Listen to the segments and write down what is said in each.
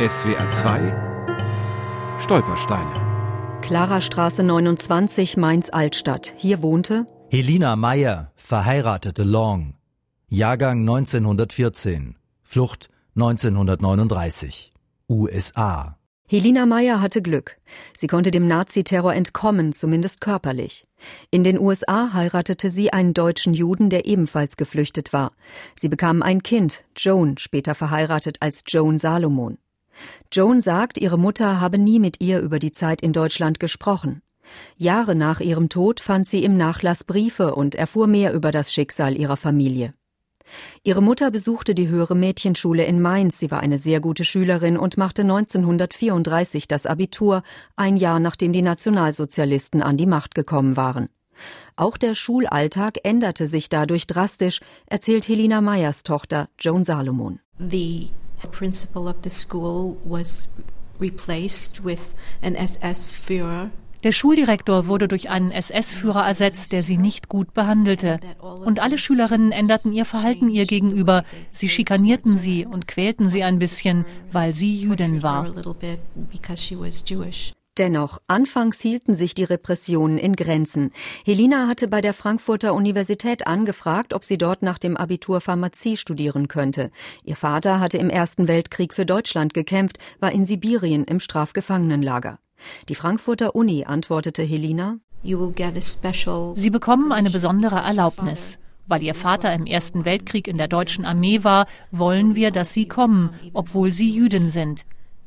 SWR 2 Stolpersteine. Klarastraße 29, Mainz-Altstadt. Hier wohnte Helina Meyer, verheiratete Long. Jahrgang 1914. Flucht 1939. USA. Helina Meyer hatte Glück. Sie konnte dem Naziterror entkommen, zumindest körperlich. In den USA heiratete sie einen deutschen Juden, der ebenfalls geflüchtet war. Sie bekamen ein Kind, Joan, später verheiratet als Joan Salomon. Joan sagt, ihre Mutter habe nie mit ihr über die Zeit in Deutschland gesprochen. Jahre nach ihrem Tod fand sie im Nachlass Briefe und erfuhr mehr über das Schicksal ihrer Familie. Ihre Mutter besuchte die höhere Mädchenschule in Mainz. Sie war eine sehr gute Schülerin und machte 1934 das Abitur, ein Jahr nachdem die Nationalsozialisten an die Macht gekommen waren. Auch der Schulalltag änderte sich dadurch drastisch, erzählt Helena Meyers Tochter Joan Salomon. The principal of the school was replaced with an SS Führer der Schuldirektor wurde durch einen SS-Führer ersetzt, der sie nicht gut behandelte. Und alle Schülerinnen änderten ihr Verhalten ihr gegenüber. Sie schikanierten sie und quälten sie ein bisschen, weil sie Jüdin war. Dennoch, anfangs hielten sich die Repressionen in Grenzen. Helina hatte bei der Frankfurter Universität angefragt, ob sie dort nach dem Abitur Pharmazie studieren könnte. Ihr Vater hatte im Ersten Weltkrieg für Deutschland gekämpft, war in Sibirien im Strafgefangenenlager. Die Frankfurter Uni antwortete Helina Sie bekommen eine besondere Erlaubnis. Weil Ihr Vater im Ersten Weltkrieg in der deutschen Armee war, wollen wir, dass Sie kommen, obwohl Sie Jüdin sind.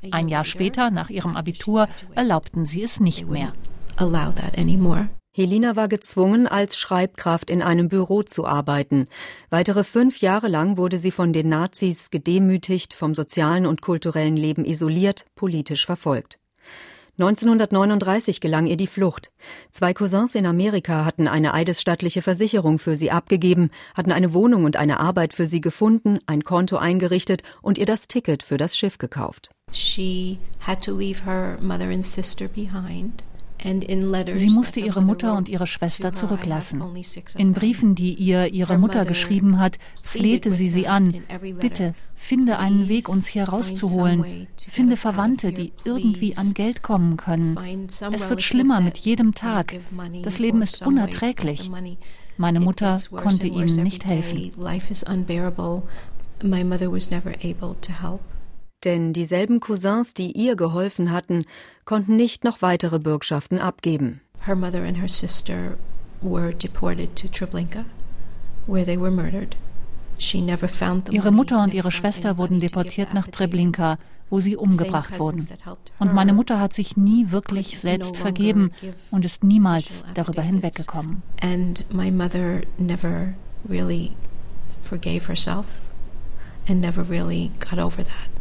Ein Jahr später, nach ihrem Abitur, erlaubten sie es nicht mehr. Helina war gezwungen, als Schreibkraft in einem Büro zu arbeiten. Weitere fünf Jahre lang wurde sie von den Nazis gedemütigt, vom sozialen und kulturellen Leben isoliert, politisch verfolgt. 1939 gelang ihr die Flucht. Zwei Cousins in Amerika hatten eine eidesstattliche Versicherung für sie abgegeben, hatten eine Wohnung und eine Arbeit für sie gefunden, ein Konto eingerichtet und ihr das Ticket für das Schiff gekauft. She had to leave her mother and sister behind. Sie musste ihre Mutter und ihre Schwester zurücklassen. In Briefen, die ihr ihre Mutter geschrieben hat, flehte sie sie an. Bitte, finde einen Weg, uns hier rauszuholen. Finde Verwandte, die irgendwie an Geld kommen können. Es wird schlimmer mit jedem Tag. Das Leben ist unerträglich. Meine Mutter konnte ihnen nicht helfen. Denn dieselben Cousins, die ihr geholfen hatten, konnten nicht noch weitere Bürgschaften abgeben. Her mother and her sister were deported to Treblinka, where they were murdered. Ihre Mutter und ihre Schwester wurden deportiert nach Treblinka, wo sie umgebracht wurden. Und meine Mutter hat sich nie wirklich selbst vergeben und ist niemals darüber hinweggekommen. And my mother never really forgave herself and never really got over that.